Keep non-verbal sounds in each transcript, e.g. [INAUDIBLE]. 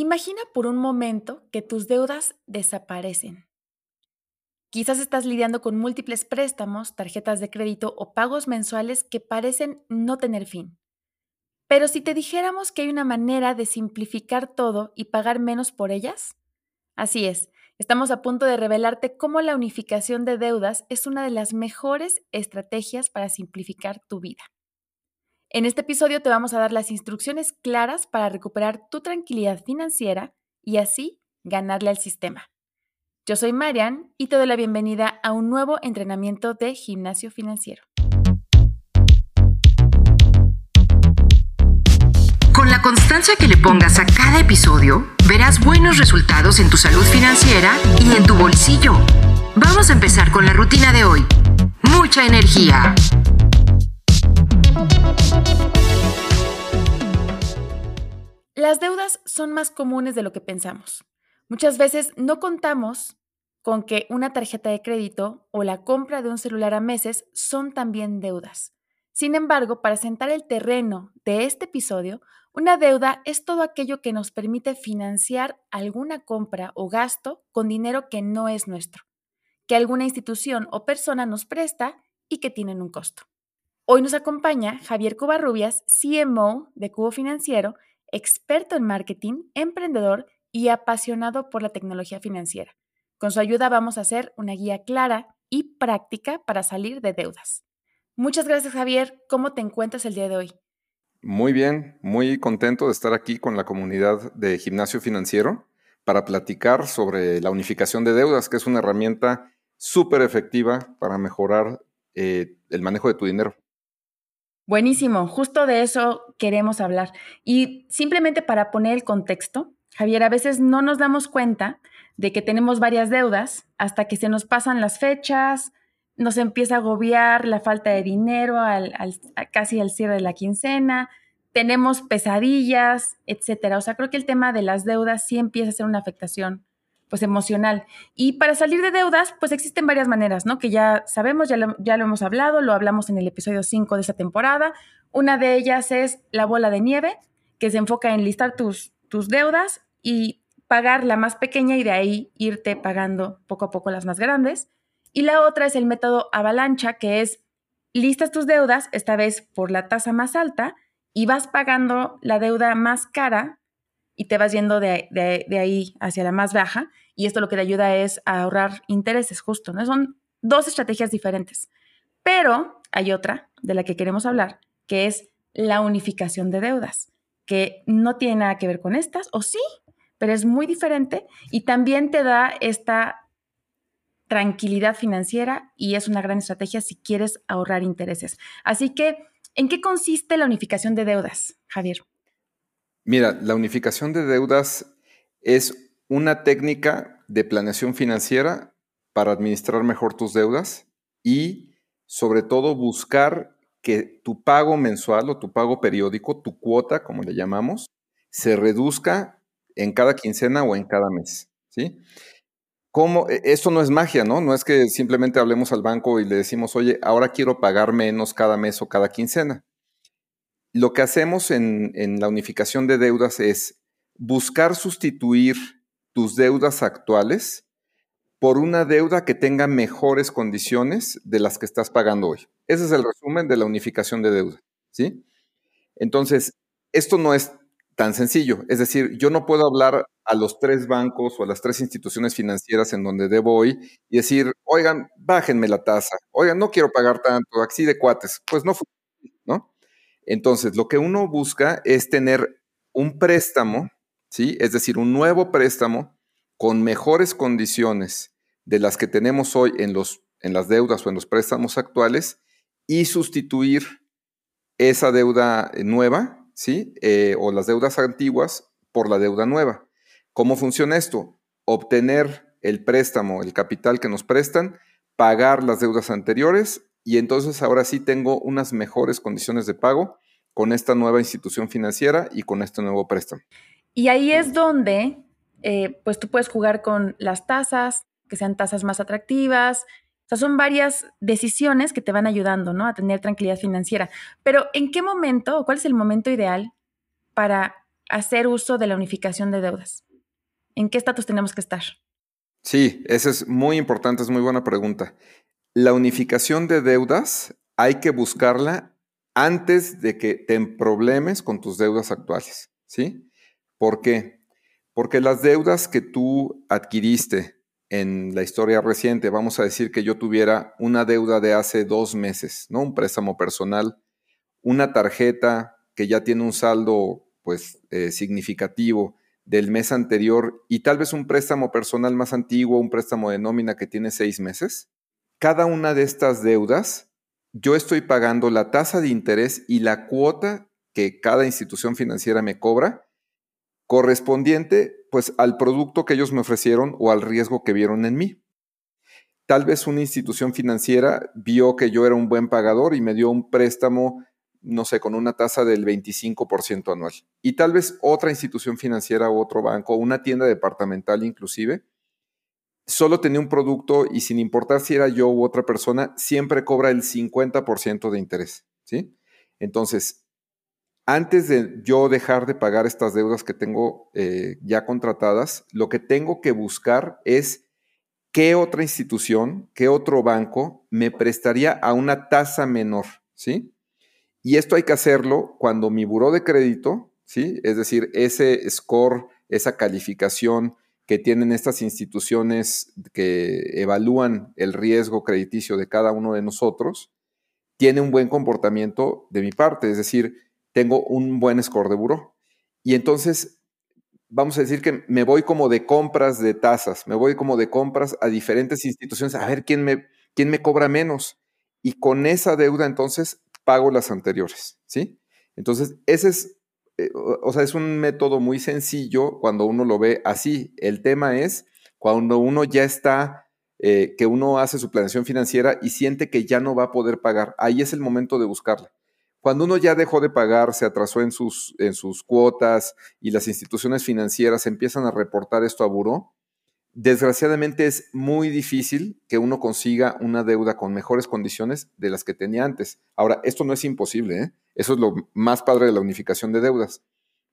Imagina por un momento que tus deudas desaparecen. Quizás estás lidiando con múltiples préstamos, tarjetas de crédito o pagos mensuales que parecen no tener fin. Pero si te dijéramos que hay una manera de simplificar todo y pagar menos por ellas, así es, estamos a punto de revelarte cómo la unificación de deudas es una de las mejores estrategias para simplificar tu vida. En este episodio te vamos a dar las instrucciones claras para recuperar tu tranquilidad financiera y así ganarle al sistema. Yo soy Marian y te doy la bienvenida a un nuevo entrenamiento de gimnasio financiero. Con la constancia que le pongas a cada episodio, verás buenos resultados en tu salud financiera y en tu bolsillo. Vamos a empezar con la rutina de hoy. Mucha energía. Las deudas son más comunes de lo que pensamos. Muchas veces no contamos con que una tarjeta de crédito o la compra de un celular a meses son también deudas. Sin embargo, para sentar el terreno de este episodio, una deuda es todo aquello que nos permite financiar alguna compra o gasto con dinero que no es nuestro, que alguna institución o persona nos presta y que tienen un costo. Hoy nos acompaña Javier Covarrubias, CMO de Cubo Financiero, experto en marketing, emprendedor y apasionado por la tecnología financiera. Con su ayuda vamos a hacer una guía clara y práctica para salir de deudas. Muchas gracias Javier. ¿Cómo te encuentras el día de hoy? Muy bien, muy contento de estar aquí con la comunidad de Gimnasio Financiero para platicar sobre la unificación de deudas, que es una herramienta súper efectiva para mejorar eh, el manejo de tu dinero. Buenísimo, justo de eso queremos hablar. Y simplemente para poner el contexto, Javier, a veces no nos damos cuenta de que tenemos varias deudas hasta que se nos pasan las fechas, nos empieza a agobiar la falta de dinero al, casi al cierre de la quincena, tenemos pesadillas, etcétera. O sea, creo que el tema de las deudas sí empieza a ser una afectación pues emocional. Y para salir de deudas, pues existen varias maneras, ¿no? Que ya sabemos, ya lo, ya lo hemos hablado, lo hablamos en el episodio 5 de esta temporada. Una de ellas es la bola de nieve, que se enfoca en listar tus, tus deudas y pagar la más pequeña y de ahí irte pagando poco a poco las más grandes. Y la otra es el método avalancha, que es listas tus deudas, esta vez por la tasa más alta, y vas pagando la deuda más cara y te vas yendo de, ahí hacia la más baja y esto lo que te ayuda es a ahorrar intereses justo, ¿no? Son dos estrategias diferentes. Pero hay otra de la que queremos hablar, que es la unificación de deudas, que no tiene nada que ver con estas, o sí, pero es muy diferente y también te da esta tranquilidad financiera y es una gran estrategia si quieres ahorrar intereses. Así que, ¿en qué consiste la unificación de deudas, Javier? Mira, la unificación de deudas es una técnica de planeación financiera para administrar mejor tus deudas y sobre todo buscar que tu pago mensual o tu pago periódico, tu cuota, como le llamamos, se reduzca en cada quincena o en cada mes, ¿sí? ¿Cómo? E, esto no es magia, ¿no? No es que simplemente hablemos al banco y le decimos, oye, ahora quiero pagar menos cada mes o cada quincena. Lo que hacemos en, la unificación de deudas es buscar sustituir tus deudas actuales por una deuda que tenga mejores condiciones de las que estás pagando hoy. Ese es el resumen de la unificación de deuda, ¿sí? Entonces, esto no es tan sencillo. Es decir, yo no puedo hablar a los tres bancos o a las tres instituciones financieras en donde debo hoy y decir, oigan, bájenme la tasa, oigan, no quiero pagar tanto, así de cuates. Pues no ¿no? Entonces, lo que uno busca es tener un préstamo, ¿sí? Es decir, un nuevo préstamo con mejores condiciones de las que tenemos hoy en, los, en las deudas o en los préstamos actuales y sustituir esa deuda nueva, ¿sí? Eh, o las deudas antiguas por la deuda nueva. ¿Cómo funciona esto? Obtener el préstamo, el capital que nos prestan, pagar las deudas anteriores y entonces ahora sí tengo unas mejores condiciones de pago con esta nueva institución financiera y con este nuevo préstamo. Y ahí es donde, eh, pues tú puedes jugar con las tasas, que sean tasas más atractivas. O sea, son varias decisiones que te van ayudando, ¿no? A tener tranquilidad financiera. Pero ¿en qué momento o cuál es el momento ideal para hacer uso de la unificación de deudas? ¿En qué estatus tenemos que estar? Sí, esa es muy importante, es muy buena pregunta. La unificación de deudas hay que buscarla antes de que te problemes con tus deudas actuales, ¿sí? ¿Por qué? Porque las deudas que tú adquiriste en la historia reciente, vamos a decir que yo tuviera una deuda de hace dos meses, ¿no? Un préstamo personal, una tarjeta que ya tiene un saldo, pues, eh, significativo del mes anterior y tal vez un préstamo personal más antiguo, un préstamo de nómina que tiene seis meses. Cada una de estas deudas yo estoy pagando la tasa de interés y la cuota que cada institución financiera me cobra correspondiente pues al producto que ellos me ofrecieron o al riesgo que vieron en mí. Tal vez una institución financiera vio que yo era un buen pagador y me dio un préstamo, no sé, con una tasa del 25% anual. Y tal vez otra institución financiera otro banco, una tienda departamental inclusive, solo tenía un producto y sin importar si era yo u otra persona, siempre cobra el 50% de interés, ¿sí? Entonces, antes de yo dejar de pagar estas deudas que tengo eh, ya contratadas, lo que tengo que buscar es qué otra institución, qué otro banco me prestaría a una tasa menor, ¿sí? Y esto hay que hacerlo cuando mi buró de crédito, ¿sí? Es decir, ese score, esa calificación, que tienen estas instituciones que evalúan el riesgo crediticio de cada uno de nosotros, tiene un buen comportamiento de mi parte, es decir, tengo un buen score de buró. Y entonces, vamos a decir que me voy como de compras de tasas, me voy como de compras a diferentes instituciones a ver quién me, quién me cobra menos. Y con esa deuda entonces pago las anteriores, ¿sí? Entonces, ese es eh, o sea, es un método muy sencillo cuando uno lo ve así. El tema es cuando uno ya está, eh, que uno hace su planeación financiera y siente que ya no va a poder pagar. Ahí es el momento de buscarla. Cuando uno ya dejó de pagar, se atrasó en sus, en sus cuotas y las instituciones financieras empiezan a reportar esto a buró, desgraciadamente es muy difícil que uno consiga una deuda con mejores condiciones de las que tenía antes. Ahora, esto no es imposible, ¿eh? eso es lo más padre de la unificación de deudas,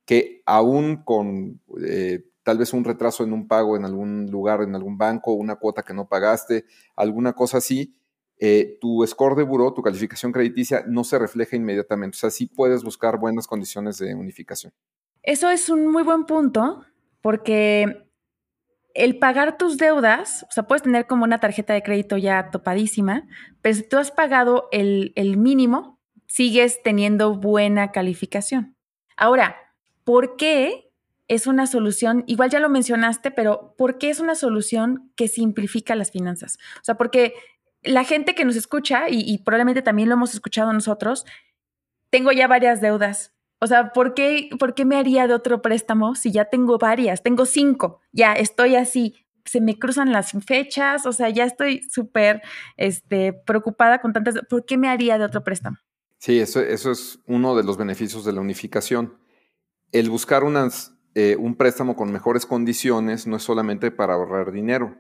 que aún con eh, tal vez un retraso en un pago en algún lugar, en algún banco, una cuota que no pagaste, alguna cosa así, eh, tu score de buró, tu calificación crediticia no se refleja inmediatamente. O sea, sí puedes buscar buenas condiciones de unificación. Eso es un muy buen punto, porque el pagar tus deudas, o sea, puedes tener como una tarjeta de crédito ya topadísima, pero si tú has pagado el, mínimo, sigues teniendo buena calificación. Ahora, ¿por qué es una solución? Igual ya lo mencionaste, pero ¿por qué es una solución que simplifica las finanzas? O sea, porque la gente que nos escucha, y, y probablemente también lo hemos escuchado nosotros, tengo ya varias deudas, o sea, ¿por qué, ¿por qué me haría de otro préstamo si ya tengo varias? Tengo cinco, ya estoy así, se me cruzan las fechas, o sea, ya estoy súper este, preocupada con tantas. ¿Por qué me haría de otro préstamo? Sí, eso, eso es uno de los beneficios de la unificación. El buscar unas, eh, un préstamo con mejores condiciones no es solamente para ahorrar dinero.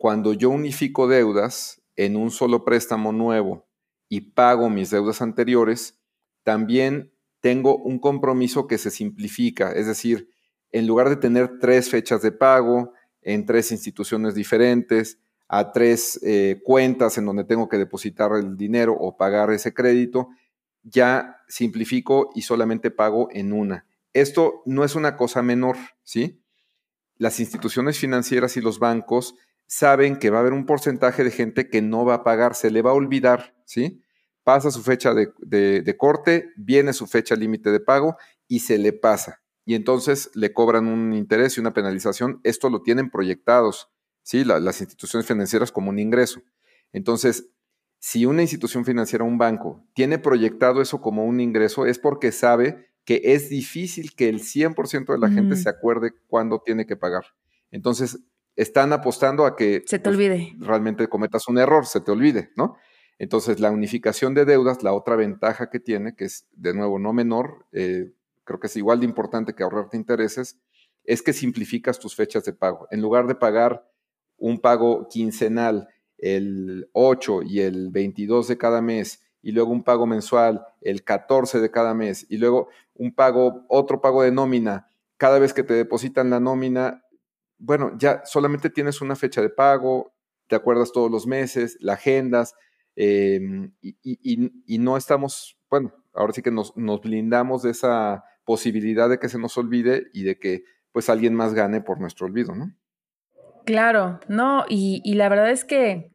Cuando yo unifico deudas en un solo préstamo nuevo y pago mis deudas anteriores, también tengo un compromiso que se simplifica, es decir, en lugar de tener tres fechas de pago en tres instituciones diferentes, a tres eh, cuentas en donde tengo que depositar el dinero o pagar ese crédito, ya simplifico y solamente pago en una. Esto no es una cosa menor, ¿sí? Las instituciones financieras y los bancos saben que va a haber un porcentaje de gente que no va a pagar, se le va a olvidar, ¿sí? Pasa su fecha de, corte, viene su fecha límite de pago y se le pasa. Y entonces le cobran un interés y una penalización. Esto lo tienen proyectados, ¿sí? las instituciones financieras como un ingreso. Entonces, si una institución financiera, un banco, tiene proyectado eso como un ingreso, es porque sabe que es difícil que el 100% de la gente se acuerde cuándo tiene que pagar. Entonces, están apostando a que se te pues, olvide. realmente cometas un error, se te olvide, ¿no? Entonces, la unificación de deudas, la otra ventaja que tiene, que es de nuevo no menor, eh, creo que es igual de importante que ahorrarte intereses, es que simplificas tus fechas de pago. En lugar de pagar un pago quincenal el 8 y el 22 de cada mes y luego un pago mensual el 14 de cada mes y luego un pago, otro pago de nómina, cada vez que te depositan la nómina, bueno, ya solamente tienes una fecha de pago, te acuerdas todos los meses, la agendas, em, y, no estamos, bueno, ahora sí que nos, blindamos de esa posibilidad de que se nos olvide y de que pues alguien más gane por nuestro olvido, ¿no? Claro, no, y, la verdad es que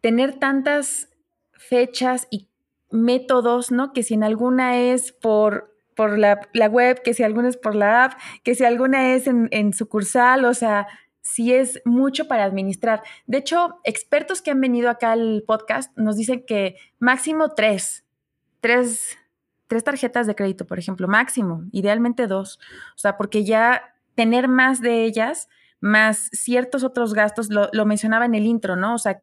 tener tantas fechas y métodos, ¿no? Que si en alguna es por, por la, web, que si alguna es por la app, que si alguna es en sucursal, o sea, sí es mucho para administrar. De hecho, expertos que han venido acá al podcast nos dicen que máximo tres, tres, tres tarjetas de crédito, por ejemplo, máximo, idealmente dos. O sea, porque ya tener más de ellas, más ciertos otros gastos, lo, lo mencionaba en el intro, ¿no? O sea,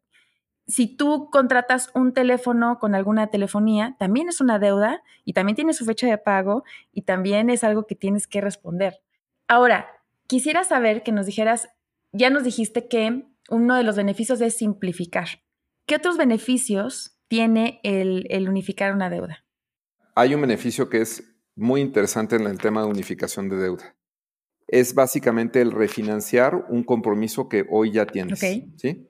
si tú contratas un teléfono con alguna telefonía, también es una deuda y también tiene su fecha de pago y también es algo que tienes que responder. Ahora, quisiera saber que nos dijeras, ya nos dijiste que uno de los beneficios es simplificar. ¿Qué otros beneficios tiene el, el unificar una deuda? Hay un beneficio que es muy interesante en el tema de unificación de deuda. Es básicamente el refinanciar un compromiso que hoy ya tienes. ¿sí?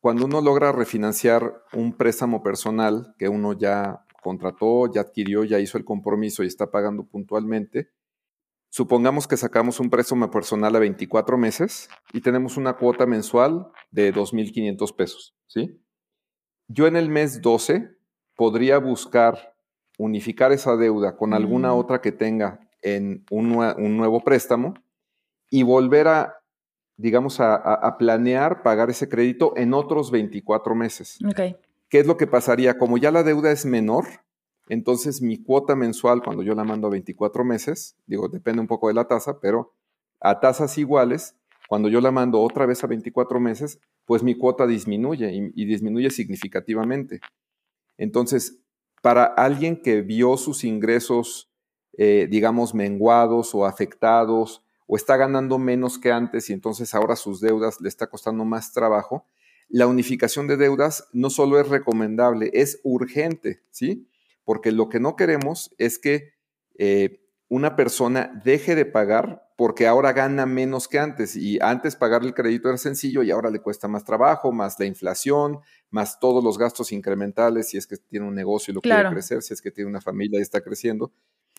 Cuando uno logra refinanciar un préstamo personal que uno ya contrató, ya adquirió, ya hizo el compromiso y está pagando puntualmente, supongamos que sacamos un préstamo personal a 24 meses y tenemos una cuota mensual de 2.500 pesos, ¿sí? Yo en el mes 12 podría buscar unificar esa deuda con alguna mm. otra que tenga en un, un nuevo préstamo y volver a digamos, a, planear pagar ese crédito en otros 24 meses. ¿Qué es lo que pasaría? Como ya la deuda es menor, entonces mi cuota mensual, cuando yo la mando a 24 meses, digo, depende un poco de la tasa, pero a tasas iguales, cuando yo la mando otra vez a 24 meses, pues mi cuota disminuye y, disminuye significativamente. Entonces, para alguien que vio sus ingresos, eh, digamos, menguados o afectados, o está ganando menos que antes y entonces ahora sus deudas le está costando más trabajo, la unificación de deudas no solo es recomendable, es urgente, ¿sí? Porque lo que no queremos es que eh, una persona deje de pagar porque ahora gana menos que antes y antes pagar el crédito era sencillo y ahora le cuesta más trabajo, más la inflación, más todos los gastos incrementales si es que tiene un negocio y lo quiere crecer, si es que tiene una familia y está creciendo.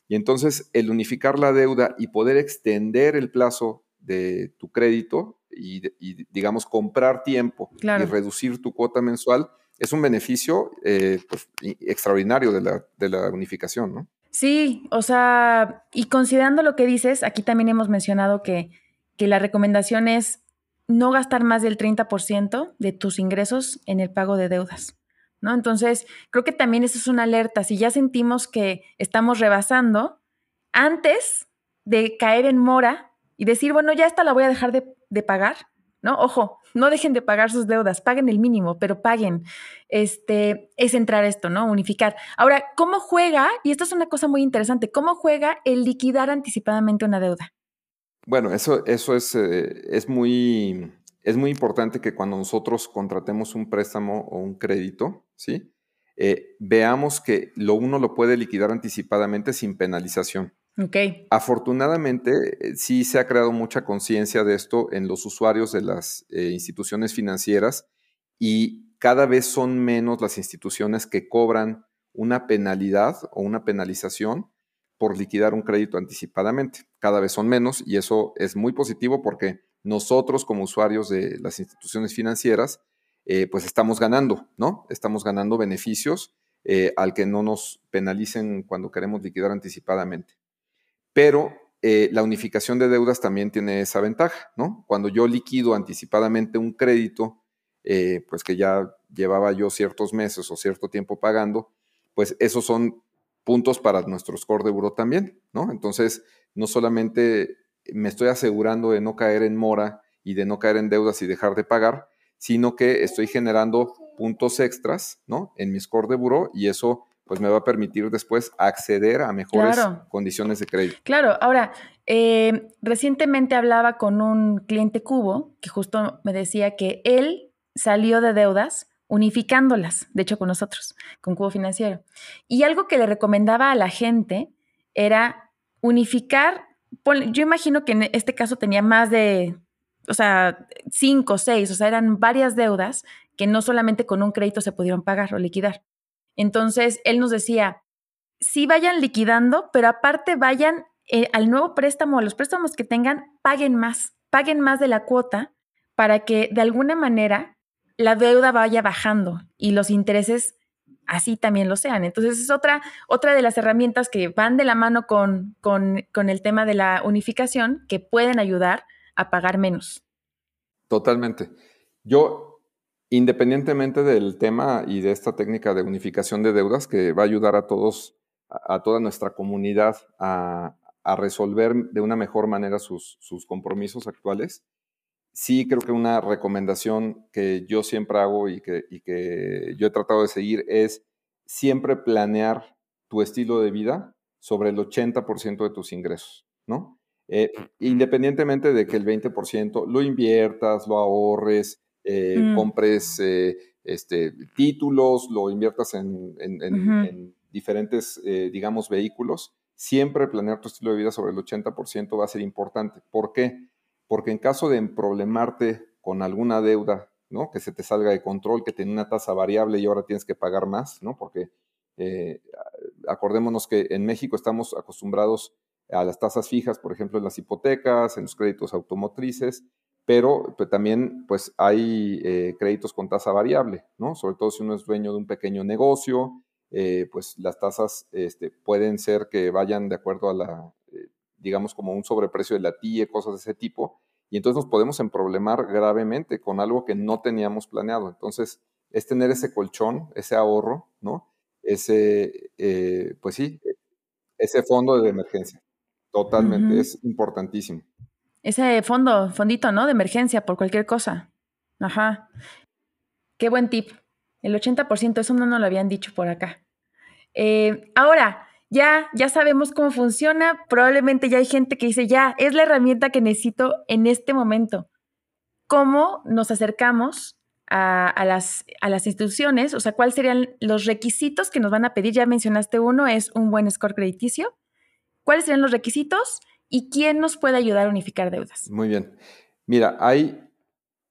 Y entonces el unificar la deuda y poder extender el plazo de tu crédito y, digamos, comprar tiempo y reducir tu cuota mensual es un beneficio eh, pues, extraordinario de la, de la unificación, ¿no? Sí, o sea, y considerando lo que dices, aquí también hemos mencionado que, la recomendación es no gastar más del 30% de tus ingresos en el pago de deudas. ¿no? Entonces, creo que también eso es una alerta. Si ya sentimos que estamos rebasando, antes de caer en mora y decir, bueno, ya esta la voy a dejar de, pagar, ¿no? Ojo, no dejen de pagar sus deudas, paguen el mínimo, pero paguen. Este, es entrar esto, ¿no? Unificar. Ahora, ¿cómo juega? Y esto es una cosa muy interesante, ¿cómo juega el liquidar anticipadamente una deuda? Bueno, eso, eso es, eh, es muy es muy importante que cuando nosotros contratemos un préstamo o un crédito, ¿sí? Eh, veamos que lo uno lo puede liquidar anticipadamente sin penalización. Okay. Afortunadamente, eh, sí se ha creado mucha conciencia de esto en los usuarios de las eh, instituciones financieras y cada vez son menos las instituciones que cobran una penalidad o una penalización por liquidar un crédito anticipadamente. Cada vez son menos y eso es muy positivo porque nosotros como usuarios de las instituciones financieras, eh, pues estamos ganando, ¿no? Estamos ganando beneficios al que no nos penalicen cuando queremos liquidar anticipadamente. Pero eh, la unificación de deudas también tiene esa ventaja, ¿no? Cuando yo liquido anticipadamente un crédito, pues que ya llevaba yo ciertos meses o cierto tiempo pagando, pues esos son puntos para nuestro score de buro también, ¿no? Entonces, no solamente me estoy asegurando de no caer en mora y de no caer en deudas y dejar de pagar, sino que estoy generando puntos extras, ¿no? En mi score de buró y eso pues me va a permitir después acceder a mejores condiciones de crédito. Claro, ahora, eh, recientemente hablaba con un cliente cubo que justo me decía que él salió de deudas unificándolas, de hecho con nosotros, con Cubo Financiero. Y algo que le recomendaba a la gente era unificar, yo imagino que en este caso tenía más de, o sea, cinco, seis, o sea, eran varias deudas que no solamente con un crédito se pudieron pagar o liquidar. Entonces, él nos decía, sí vayan liquidando, pero aparte vayan eh, al nuevo préstamo, a los préstamos que tengan, paguen más, paguen más de la cuota para que de alguna manera la deuda vaya bajando y los intereses así también lo sean. Entonces es otra, otra de las herramientas que van de la mano con, con, con el tema de la unificación que pueden ayudar a pagar menos. Totalmente. Yo, independientemente del tema y de esta técnica de unificación de deudas que va a ayudar a todos, a, toda nuestra comunidad a, a, resolver de una mejor manera sus, sus compromisos actuales, sí creo que una recomendación que yo siempre hago y que, y que yo he tratado de seguir es siempre planear tu estilo de vida sobre el 80% de tus ingresos, ¿no? Eh, independientemente de que el 20% lo inviertas, lo ahorres, eh, mm. compres eh, este, títulos, lo inviertas en, en diferentes, digamos, vehículos, siempre planear tu estilo de vida sobre el 80% va a ser importante. ¿Por qué? porque en caso de emproblemarte con alguna deuda, ¿no? Que se te salga de control, que tiene una tasa variable y ahora tienes que pagar más, ¿no? Porque eh, acordémonos que en México estamos acostumbrados a las tasas fijas, por ejemplo, en las hipotecas, en los créditos automotrices, pero pues, también pues hay eh, créditos con tasa variable, ¿no? Sobre todo si uno es dueño de un pequeño negocio, eh, pues las tasas este, pueden ser que vayan de acuerdo a la, digamos, como un sobreprecio de la TIE, cosas de ese tipo, y entonces nos podemos emproblemar gravemente con algo que no teníamos planeado. Entonces, es tener ese colchón, ese ahorro, ¿no? Ese, eh, pues sí, ese fondo de emergencia. Totalmente, es importantísimo. Ese fondo, fondito, ¿no? De emergencia por cualquier cosa. Ajá. Qué buen tip. El 80%, eso no nos lo habían dicho por acá. Eh, ahora, ya, ya sabemos cómo funciona, probablemente ya hay gente que dice, ya, es la herramienta que necesito en este momento. ¿Cómo nos acercamos a, las, a las instituciones? O sea, ¿cuáles serían los requisitos que nos van a pedir? Ya mencionaste uno, es un buen score crediticio. ¿Cuáles serían los requisitos y quién nos puede ayudar a unificar deudas? Muy bien. Mira, hay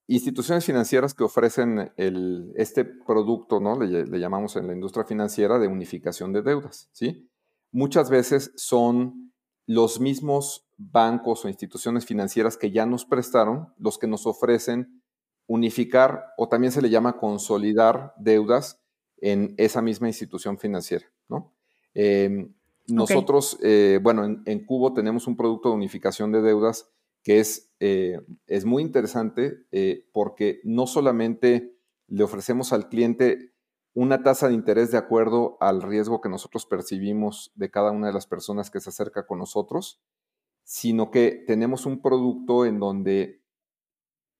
instituciones financieras que ofrecen este producto, ¿no? Le, le, llamamos en la industria financiera de unificación de deudas, ¿sí? muchas veces son los mismos bancos o instituciones financieras que ya nos prestaron los que nos ofrecen unificar o también se le llama consolidar deudas en esa misma institución financiera. ¿no? Em, nosotros, eh, bueno, en, Cubo tenemos un producto de unificación de deudas que es, eh, es muy interesante eh, porque no solamente le ofrecemos al cliente una tasa de interés de acuerdo al riesgo que nosotros percibimos de cada una de las personas que se acerca con nosotros, sino que tenemos un producto en donde,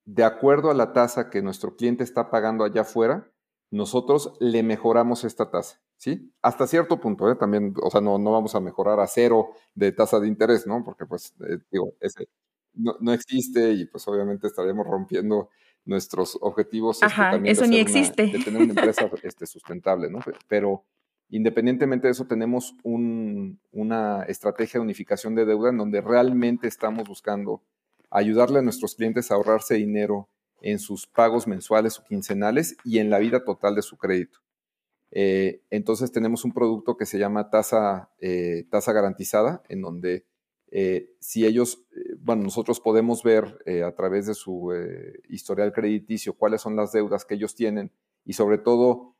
de acuerdo a la tasa que nuestro cliente está pagando allá afuera, nosotros le mejoramos esta tasa, ¿sí? Hasta cierto punto, ¿eh? También, o sea, no, no vamos a mejorar a cero de tasa de interés, ¿no? Porque, pues, eh, digo, ese no, no, existe y, pues, obviamente estaríamos rompiendo nuestros objetivos este, eso ni existe. de tener una [LAUGHS] empresa este, sustentable, ¿no? Pero independientemente de eso, tenemos una estrategia de unificación de deuda en donde realmente estamos buscando ayudarle a nuestros clientes a ahorrarse dinero en sus pagos mensuales o quincenales y en la vida total de su crédito. Eh, entonces tenemos un producto que se llama tasa, eh, tasa garantizada, en donde eh, si ellos, bueno, nosotros podemos ver a través de su historial crediticio cuáles son las deudas que ellos tienen y sobre todo,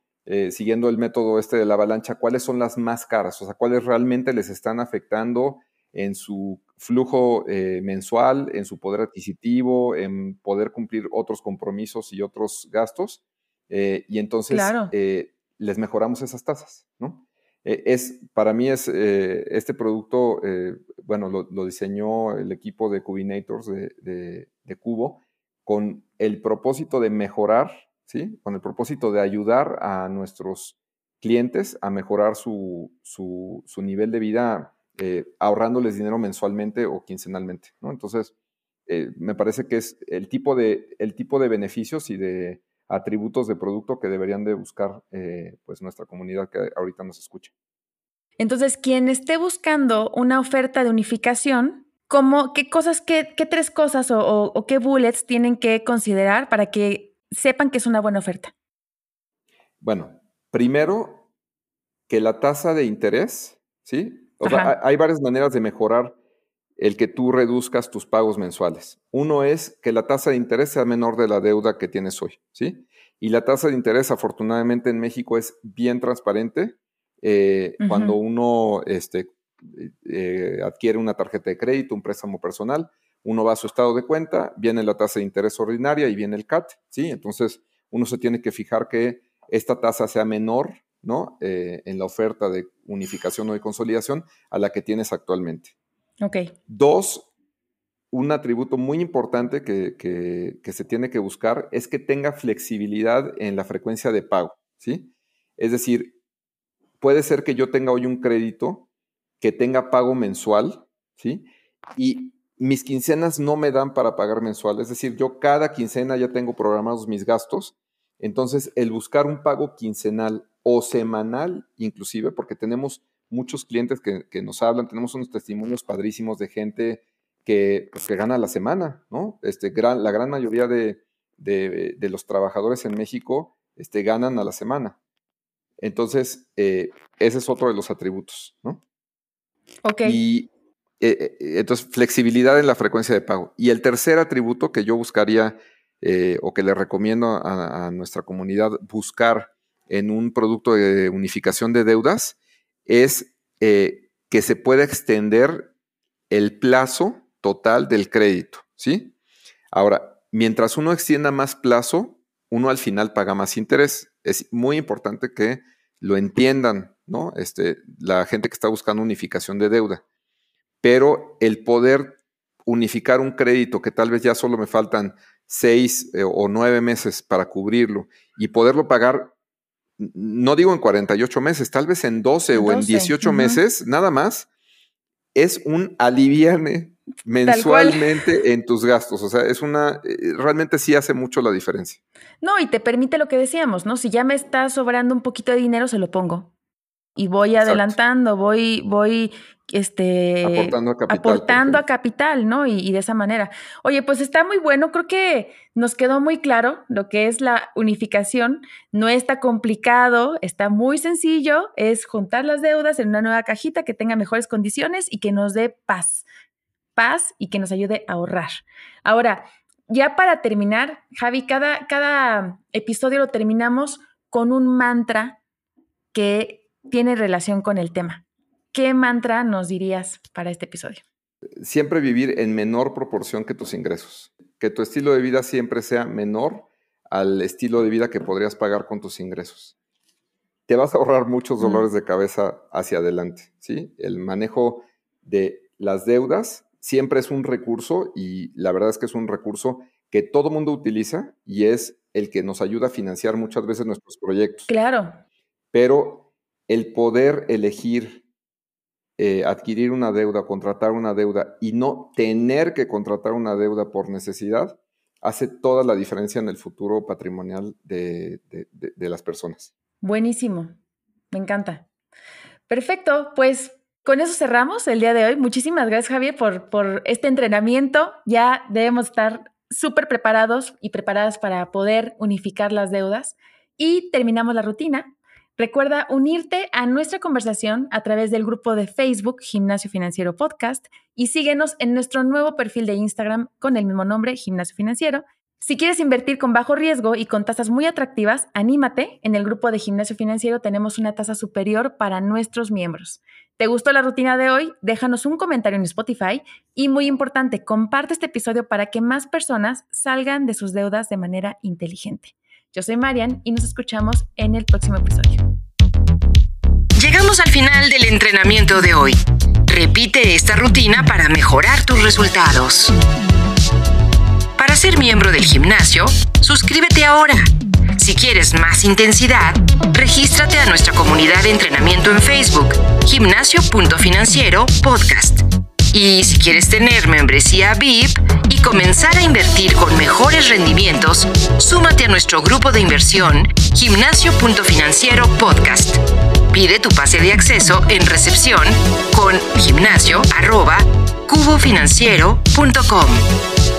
siguiendo el método este de la avalancha, cuáles son las más caras, o sea, cuáles realmente les están afectando en su flujo mensual, en su poder adquisitivo, en poder cumplir otros compromisos y otros gastos. y entonces les mejoramos esas tasas, ¿no? E, es, para mí es eh, este producto, eh, bueno, lo, diseñó el equipo de Cubinators de, Cubo con el propósito de mejorar, ¿sí? Con el propósito de ayudar a nuestros clientes a mejorar su, su, nivel de vida eh, ahorrándoles dinero mensualmente o quincenalmente, ¿no? Entonces, me parece que es el tipo, de, el tipo de beneficios y de atributos de producto que deberían de buscar eh, pues nuestra comunidad que ahorita nos escucha. Entonces, quien esté buscando una oferta de unificación, ¿cómo, ¿qué cosas, qué, qué tres cosas o, o, qué bullets tienen que considerar para que sepan que es una buena oferta? Bueno, primero, que la tasa de interés, ¿sí? O sea, hay varias maneras de mejorar el que tú reduzcas tus pagos mensuales. Uno es que la tasa de interés sea menor de la deuda que tienes hoy, ¿sí? Y la tasa de interés, afortunadamente, en México es bien transparente. Eh, cuando uno este, eh, adquiere una tarjeta de crédito, un préstamo personal, uno va a su estado de cuenta, viene la tasa de interés ordinaria y viene el CAT, ¿sí? Entonces, uno se tiene que fijar que esta tasa sea menor, ¿no? Eh, en la oferta de unificación o de consolidación a la que tienes actualmente. Ok. Dos, un atributo muy importante que, se tiene que buscar es que tenga flexibilidad en la frecuencia de pago, ¿sí? Es decir, puede ser que yo tenga hoy un crédito que tenga pago mensual, ¿sí? Y mis quincenas no me dan para pagar mensual, es decir, yo cada quincena ya tengo programados mis gastos, entonces el buscar un pago quincenal o semanal inclusive, porque tenemos muchos clientes que, nos hablan, tenemos unos testimonios padrísimos de gente que, pues, que gana la semana, ¿no? Este, gran, la gran mayoría de, los trabajadores en México este, ganan a la semana. Entonces, eh, ese es otro de los atributos, ¿no? Ok. Y eh, eh, entonces, flexibilidad en la frecuencia de pago. Y el tercer atributo que yo buscaría o que le recomiendo a, a nuestra comunidad buscar en un producto de unificación de deudas es eh, que se pueda extender el plazo total del crédito, ¿sí? Ahora, mientras uno extienda más plazo, uno al final paga más interés. Es muy importante que lo entiendan, ¿no? Este, la gente que está buscando unificación de deuda. Pero el poder unificar un crédito que tal vez ya solo me faltan seis eh, o nueve meses para cubrirlo y poderlo pagar no digo en 48 meses, tal vez en 12, o en 18 meses, nada más, es un aliviane mensualmente en tus gastos. O sea, es una, eh, realmente sí hace mucho la diferencia. No, y te permite lo que decíamos, ¿no? Si ya me está sobrando un poquito de dinero, se lo pongo y voy adelantando, voy, voy este, aportando a capital. Aportando a capital, ¿no? Y, de esa manera. Oye, pues está muy bueno, creo que nos quedó muy claro lo que es la unificación. No está complicado, está muy sencillo, es juntar las deudas en una nueva cajita que tenga mejores condiciones y que nos dé paz. Paz y que nos ayude a ahorrar. Ahora, ya para terminar, Javi, cada, cada episodio lo terminamos con un mantra que tiene relación con el tema. ¿Qué mantra nos dirías para este episodio? Siempre vivir en menor proporción que tus ingresos. Que tu estilo de vida siempre sea menor al estilo de vida que podrías pagar con tus ingresos. Te vas a ahorrar muchos dolores de cabeza hacia adelante, ¿sí? El manejo de las deudas siempre es un recurso y la verdad es que es un recurso que todo mundo utiliza y es el que nos ayuda a financiar muchas veces nuestros proyectos. Claro. Pero el poder elegir eh, adquirir una deuda, contratar una deuda y no tener que contratar una deuda por necesidad, hace toda la diferencia en el futuro patrimonial de, las personas. Buenísimo, me encanta. Perfecto, pues con eso cerramos el día de hoy. Muchísimas gracias Javier por, por este entrenamiento. Ya debemos estar súper preparados y preparadas para poder unificar las deudas. Y terminamos la rutina Recuerda unirte a nuestra conversación a través del grupo de Facebook Gimnasio Financiero Podcast y síguenos en nuestro nuevo perfil de Instagram con el mismo nombre, Gimnasio Financiero. Si quieres invertir con bajo riesgo y con tasas muy atractivas, anímate. En el grupo de Gimnasio Financiero tenemos una tasa superior para nuestros miembros. ¿Te gustó la rutina de hoy? Déjanos un comentario en Spotify y muy importante, comparte este episodio para que más personas salgan de sus deudas de manera inteligente. Yo soy Marian y nos escuchamos en el próximo episodio. Llegamos al final del entrenamiento de hoy. Repite esta rutina para mejorar tus resultados. Para ser miembro del gimnasio, suscríbete ahora. Si quieres más intensidad, regístrate a nuestra comunidad de entrenamiento en Facebook, gimnasio.financiero podcast. Y si quieres tener membresía VIP y comenzar a invertir con mejores rendimientos, súmate a nuestro grupo de inversión Gimnasio.financiero Podcast. Pide tu pase de acceso en recepción con gimnasio.cubofinanciero.com.